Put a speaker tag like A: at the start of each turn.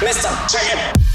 A: Mr. Check it.